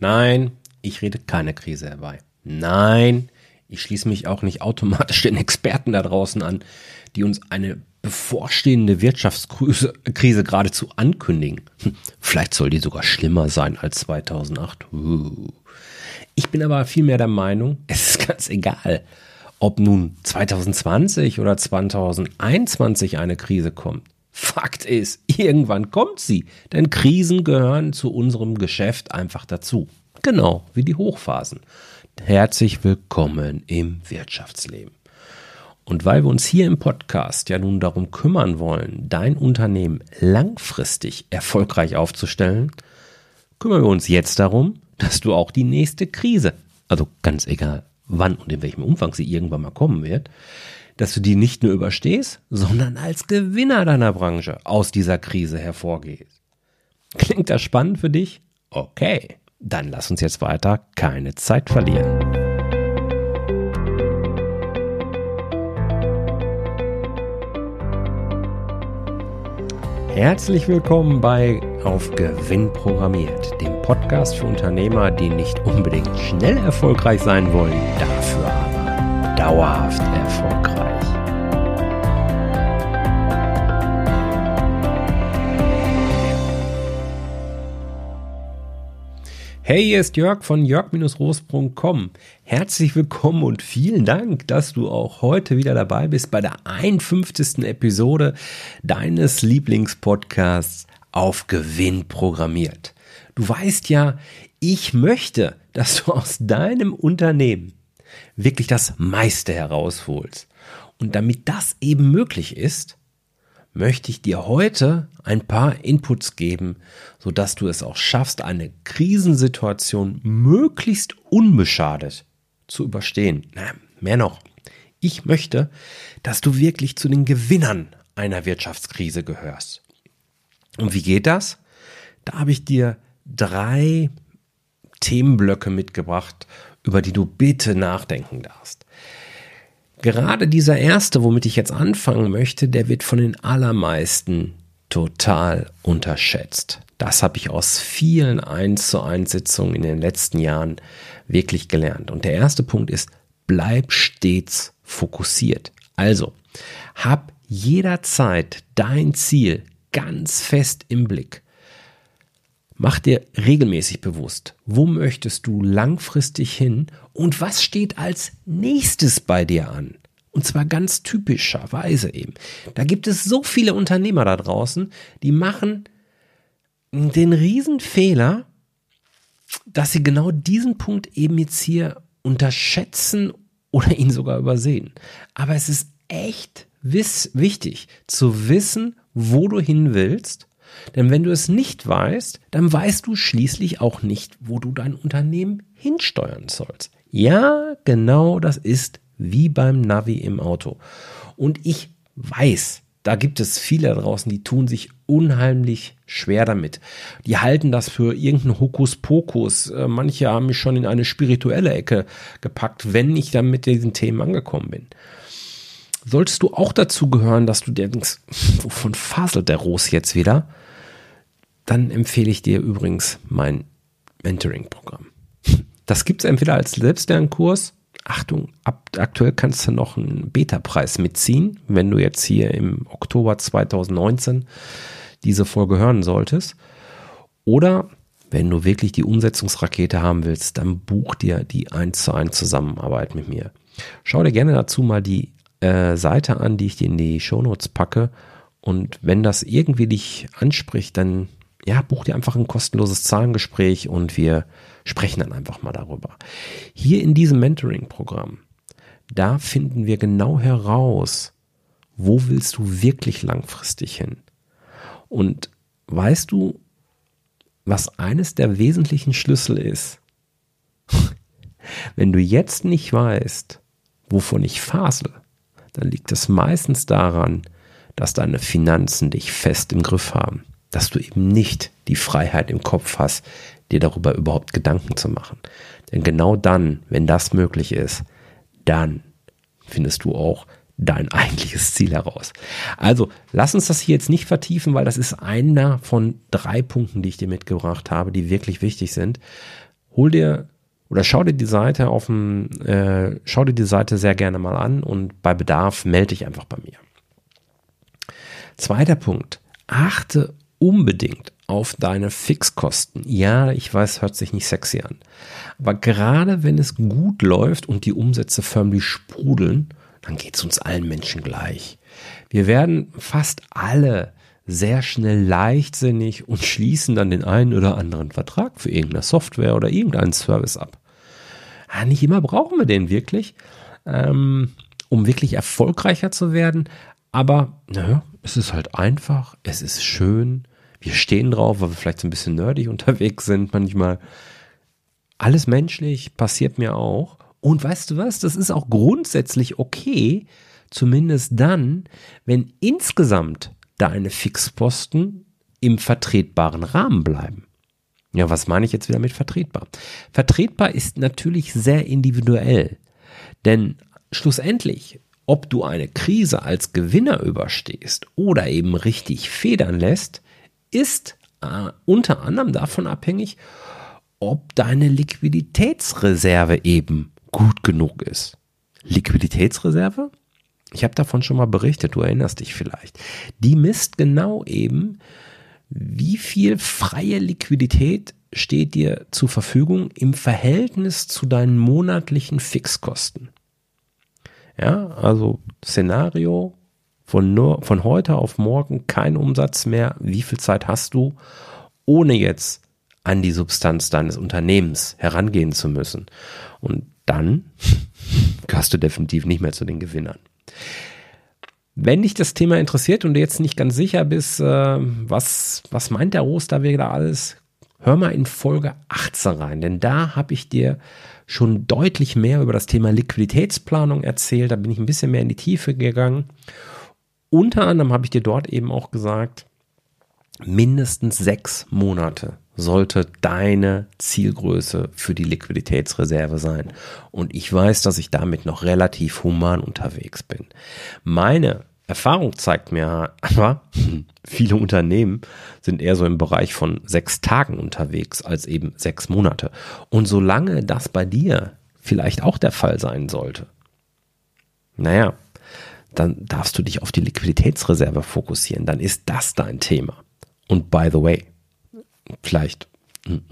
Nein, ich rede keine Krise herbei. Nein, ich schließe mich auch nicht automatisch den Experten da draußen an, die uns eine bevorstehende Wirtschaftskrise Krise geradezu ankündigen. Hm, vielleicht soll die sogar schlimmer sein als 2008. Uh. Ich bin aber vielmehr der Meinung, es ist ganz egal, ob nun 2020 oder 2021 eine Krise kommt. Fakt ist, irgendwann kommt sie, denn Krisen gehören zu unserem Geschäft einfach dazu. Genau wie die Hochphasen. Herzlich willkommen im Wirtschaftsleben. Und weil wir uns hier im Podcast ja nun darum kümmern wollen, dein Unternehmen langfristig erfolgreich aufzustellen, kümmern wir uns jetzt darum, dass du auch die nächste Krise, also ganz egal wann und in welchem Umfang sie irgendwann mal kommen wird, dass du die nicht nur überstehst, sondern als Gewinner deiner Branche aus dieser Krise hervorgehst. Klingt das spannend für dich? Okay, dann lass uns jetzt weiter keine Zeit verlieren. Herzlich willkommen bei Auf Gewinn programmiert, dem Podcast für Unternehmer, die nicht unbedingt schnell erfolgreich sein wollen, dafür aber dauerhaft erfolgreich. Hey, hier ist Jörg von jörg-roos.com. Herzlich willkommen und vielen Dank, dass du auch heute wieder dabei bist bei der 51. Episode deines Lieblingspodcasts auf Gewinn programmiert. Du weißt ja, ich möchte, dass du aus deinem Unternehmen wirklich das meiste herausholst. Und damit das eben möglich ist, möchte ich dir heute ein paar Inputs geben, sodass du es auch schaffst, eine Krisensituation möglichst unbeschadet zu überstehen. Na, mehr noch. Ich möchte, dass du wirklich zu den Gewinnern einer Wirtschaftskrise gehörst. Und wie geht das? Da habe ich dir drei Themenblöcke mitgebracht, über die du bitte nachdenken darfst. Gerade dieser erste, womit ich jetzt anfangen möchte, der wird von den allermeisten total unterschätzt. Das habe ich aus vielen 1 zu 1 Sitzungen in den letzten Jahren wirklich gelernt. Und der erste Punkt ist, bleib stets fokussiert. Also, hab jederzeit dein Ziel ganz fest im Blick. Mach dir regelmäßig bewusst, wo möchtest du langfristig hin und was steht als nächstes bei dir an. Und zwar ganz typischerweise eben. Da gibt es so viele Unternehmer da draußen, die machen den Riesenfehler, dass sie genau diesen Punkt eben jetzt hier unterschätzen oder ihn sogar übersehen. Aber es ist echt wichtig zu wissen, wo du hin willst denn wenn du es nicht weißt, dann weißt du schließlich auch nicht, wo du dein Unternehmen hinsteuern sollst. Ja, genau das ist wie beim Navi im Auto. Und ich weiß, da gibt es viele draußen, die tun sich unheimlich schwer damit. Die halten das für irgendeinen Hokuspokus. Äh, manche haben mich schon in eine spirituelle Ecke gepackt, wenn ich dann mit diesen Themen angekommen bin. Solltest du auch dazu gehören, dass du denkst, wovon faselt der Ros jetzt wieder? Dann empfehle ich dir übrigens mein Mentoring-Programm. Das gibt es entweder als Selbstlernkurs. Achtung, ab, aktuell kannst du noch einen Beta-Preis mitziehen, wenn du jetzt hier im Oktober 2019 diese Folge hören solltest. Oder wenn du wirklich die Umsetzungsrakete haben willst, dann buch dir die 1 zu 1 Zusammenarbeit mit mir. Schau dir gerne dazu mal die äh, Seite an, die ich dir in die Shownotes packe. Und wenn das irgendwie dich anspricht, dann ja, buch dir einfach ein kostenloses Zahlengespräch und wir sprechen dann einfach mal darüber. Hier in diesem Mentoring-Programm, da finden wir genau heraus, wo willst du wirklich langfristig hin? Und weißt du, was eines der wesentlichen Schlüssel ist? Wenn du jetzt nicht weißt, wovon ich fasel, dann liegt es meistens daran, dass deine Finanzen dich fest im Griff haben dass du eben nicht die Freiheit im Kopf hast, dir darüber überhaupt Gedanken zu machen. Denn genau dann, wenn das möglich ist, dann findest du auch dein eigentliches Ziel heraus. Also lass uns das hier jetzt nicht vertiefen, weil das ist einer von drei Punkten, die ich dir mitgebracht habe, die wirklich wichtig sind. hol dir oder schau dir die Seite auf dem, äh, schau dir die Seite sehr gerne mal an und bei Bedarf melde dich einfach bei mir. Zweiter Punkt. Achte unbedingt auf deine Fixkosten. Ja, ich weiß, hört sich nicht sexy an. Aber gerade wenn es gut läuft und die Umsätze förmlich sprudeln, dann geht es uns allen Menschen gleich. Wir werden fast alle sehr schnell leichtsinnig und schließen dann den einen oder anderen Vertrag für irgendeine Software oder irgendeinen Service ab. Ja, nicht immer brauchen wir den wirklich, ähm, um wirklich erfolgreicher zu werden. Aber naja, es ist halt einfach, es ist schön. Wir stehen drauf, weil wir vielleicht so ein bisschen nerdig unterwegs sind manchmal. Alles menschlich, passiert mir auch. Und weißt du was, das ist auch grundsätzlich okay, zumindest dann, wenn insgesamt deine Fixposten im vertretbaren Rahmen bleiben. Ja, was meine ich jetzt wieder mit vertretbar? Vertretbar ist natürlich sehr individuell. Denn schlussendlich, ob du eine Krise als Gewinner überstehst oder eben richtig federn lässt, ist äh, unter anderem davon abhängig, ob deine Liquiditätsreserve eben gut genug ist. Liquiditätsreserve? Ich habe davon schon mal berichtet, du erinnerst dich vielleicht. Die misst genau eben, wie viel freie Liquidität steht dir zur Verfügung im Verhältnis zu deinen monatlichen Fixkosten. Ja, also Szenario von nur von heute auf morgen kein Umsatz mehr. Wie viel Zeit hast du, ohne jetzt an die Substanz deines Unternehmens herangehen zu müssen? Und dann gehörst du definitiv nicht mehr zu den Gewinnern. Wenn dich das Thema interessiert und du jetzt nicht ganz sicher bist, äh, was, was meint der Osterweg da alles, hör mal in Folge 18 rein, denn da habe ich dir schon deutlich mehr über das Thema Liquiditätsplanung erzählt. Da bin ich ein bisschen mehr in die Tiefe gegangen. Unter anderem habe ich dir dort eben auch gesagt, mindestens sechs Monate sollte deine Zielgröße für die Liquiditätsreserve sein. Und ich weiß, dass ich damit noch relativ human unterwegs bin. Meine Erfahrung zeigt mir aber, viele Unternehmen sind eher so im Bereich von sechs Tagen unterwegs als eben sechs Monate. Und solange das bei dir vielleicht auch der Fall sein sollte, naja, dann darfst du dich auf die Liquiditätsreserve fokussieren. Dann ist das dein Thema. Und by the way, vielleicht hm,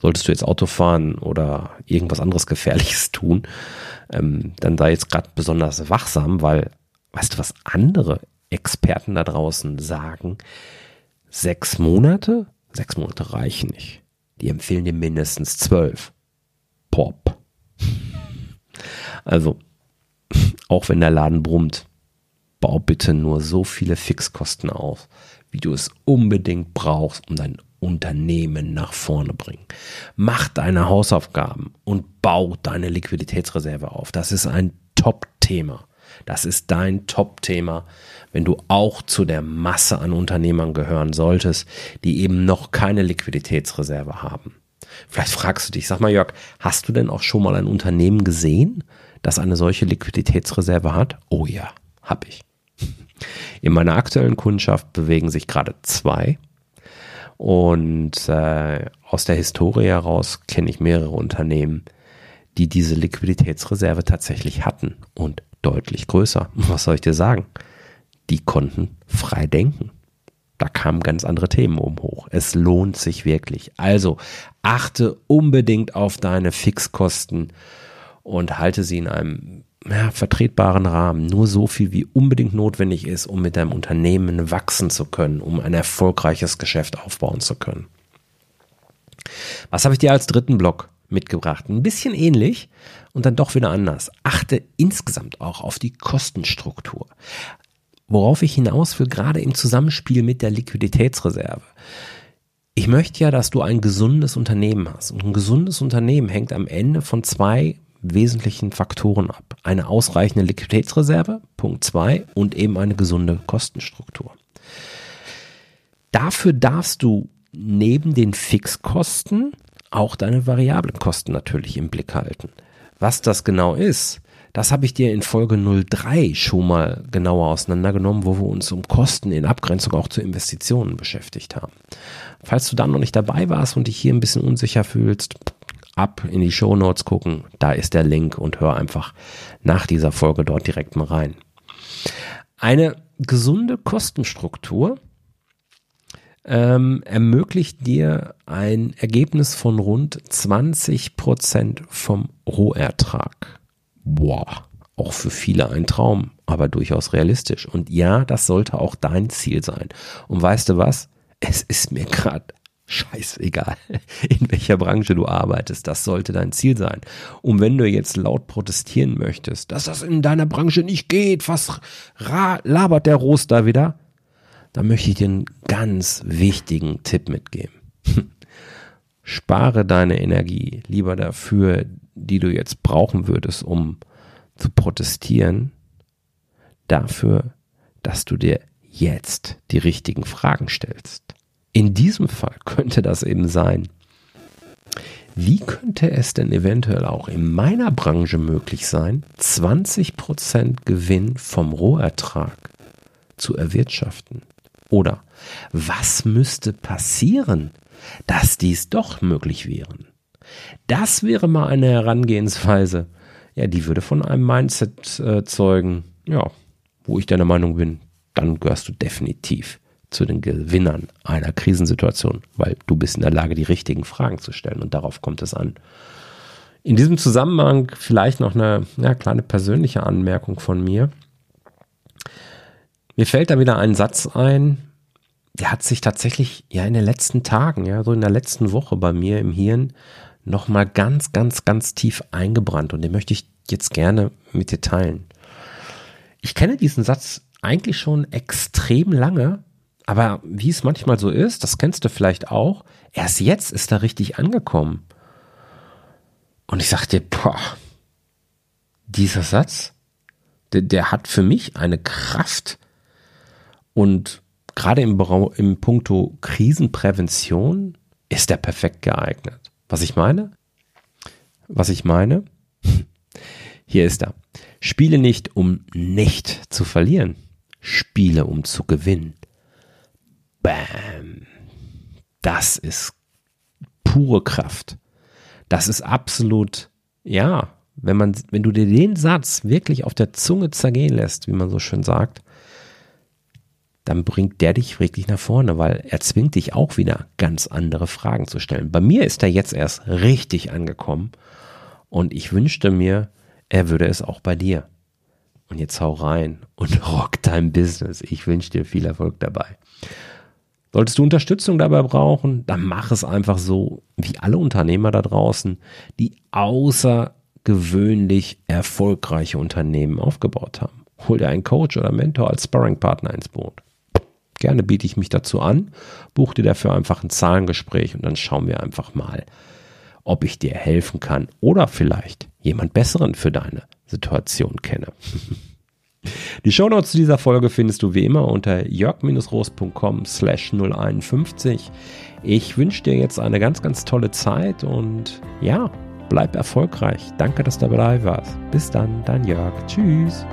solltest du jetzt Auto fahren oder irgendwas anderes Gefährliches tun, ähm, dann sei jetzt gerade besonders wachsam, weil, weißt du, was andere Experten da draußen sagen? Sechs Monate? Sechs Monate reichen nicht. Die empfehlen dir mindestens zwölf. Pop. Also, auch wenn der Laden brummt, bau bitte nur so viele Fixkosten auf, wie du es unbedingt brauchst, um dein Unternehmen nach vorne bringen. Mach deine Hausaufgaben und bau deine Liquiditätsreserve auf. Das ist ein Top-Thema. Das ist dein Top-Thema, wenn du auch zu der Masse an Unternehmern gehören solltest, die eben noch keine Liquiditätsreserve haben. Vielleicht fragst du dich, sag mal Jörg, hast du denn auch schon mal ein Unternehmen gesehen, das eine solche Liquiditätsreserve hat? Oh ja, hab ich. In meiner aktuellen Kundschaft bewegen sich gerade zwei und äh, aus der Historie heraus kenne ich mehrere Unternehmen, die diese Liquiditätsreserve tatsächlich hatten und deutlich größer. Was soll ich dir sagen? Die konnten frei denken. Da kamen ganz andere Themen um hoch. Es lohnt sich wirklich. Also achte unbedingt auf deine Fixkosten und halte sie in einem ja, vertretbaren Rahmen, nur so viel wie unbedingt notwendig ist, um mit deinem Unternehmen wachsen zu können, um ein erfolgreiches Geschäft aufbauen zu können. Was habe ich dir als dritten Block mitgebracht? Ein bisschen ähnlich und dann doch wieder anders. Achte insgesamt auch auf die Kostenstruktur. Worauf ich hinaus will, gerade im Zusammenspiel mit der Liquiditätsreserve. Ich möchte ja, dass du ein gesundes Unternehmen hast. Und ein gesundes Unternehmen hängt am Ende von zwei wesentlichen Faktoren ab. Eine ausreichende Liquiditätsreserve, Punkt zwei, und eben eine gesunde Kostenstruktur. Dafür darfst du neben den Fixkosten auch deine variablen Kosten natürlich im Blick halten. Was das genau ist, das habe ich dir in Folge 03 schon mal genauer auseinandergenommen, wo wir uns um Kosten in Abgrenzung auch zu Investitionen beschäftigt haben. Falls du da noch nicht dabei warst und dich hier ein bisschen unsicher fühlst, ab in die Show Notes gucken. Da ist der Link und hör einfach nach dieser Folge dort direkt mal rein. Eine gesunde Kostenstruktur ähm, ermöglicht dir ein Ergebnis von rund 20 Prozent vom Rohertrag. Boah, auch für viele ein Traum, aber durchaus realistisch. Und ja, das sollte auch dein Ziel sein. Und weißt du was? Es ist mir gerade scheißegal, in welcher Branche du arbeitest. Das sollte dein Ziel sein. Und wenn du jetzt laut protestieren möchtest, dass das in deiner Branche nicht geht, was labert der Rost da wieder? da möchte ich dir einen ganz wichtigen Tipp mitgeben. Spare deine Energie lieber dafür, die du jetzt brauchen würdest, um zu protestieren, dafür, dass du dir jetzt die richtigen Fragen stellst. In diesem Fall könnte das eben sein, wie könnte es denn eventuell auch in meiner Branche möglich sein, 20% Gewinn vom Rohertrag zu erwirtschaften? Oder was müsste passieren, dass dies doch möglich wäre? Das wäre mal eine Herangehensweise, ja, die würde von einem Mindset äh, zeugen, ja, wo ich deiner Meinung bin, dann gehörst du definitiv zu den Gewinnern einer Krisensituation, weil du bist in der Lage, die richtigen Fragen zu stellen und darauf kommt es an. In diesem Zusammenhang vielleicht noch eine ja, kleine persönliche Anmerkung von mir. Mir fällt da wieder ein Satz ein, der hat sich tatsächlich ja in den letzten Tagen, ja, so in der letzten Woche bei mir im Hirn nochmal ganz, ganz, ganz tief eingebrannt und den möchte ich jetzt gerne mit dir teilen. Ich kenne diesen Satz eigentlich schon extrem lange, aber wie es manchmal so ist, das kennst du vielleicht auch, erst jetzt ist er richtig angekommen. Und ich sagte, boah, dieser Satz, der, der hat für mich eine Kraft, und gerade im, im Punkto Krisenprävention ist er perfekt geeignet. Was ich meine? Was ich meine? Hier ist er. Spiele nicht, um nicht zu verlieren. Spiele, um zu gewinnen. Bam. Das ist pure Kraft. Das ist absolut, ja, wenn man, wenn du dir den Satz wirklich auf der Zunge zergehen lässt, wie man so schön sagt, dann bringt der dich wirklich nach vorne, weil er zwingt dich auch wieder ganz andere Fragen zu stellen. Bei mir ist er jetzt erst richtig angekommen und ich wünschte mir, er würde es auch bei dir. Und jetzt hau rein und rock dein Business. Ich wünsche dir viel Erfolg dabei. Solltest du Unterstützung dabei brauchen, dann mach es einfach so wie alle Unternehmer da draußen, die außergewöhnlich erfolgreiche Unternehmen aufgebaut haben. Hol dir einen Coach oder Mentor als Sparringpartner ins Boot. Gerne biete ich mich dazu an, buch dir dafür einfach ein Zahlengespräch und dann schauen wir einfach mal, ob ich dir helfen kann oder vielleicht jemand Besseren für deine Situation kenne. Die Shownotes zu dieser Folge findest du wie immer unter jörg-roos.com slash 051. Ich wünsche dir jetzt eine ganz, ganz tolle Zeit und ja, bleib erfolgreich. Danke, dass du dabei warst. Bis dann, dein Jörg. Tschüss.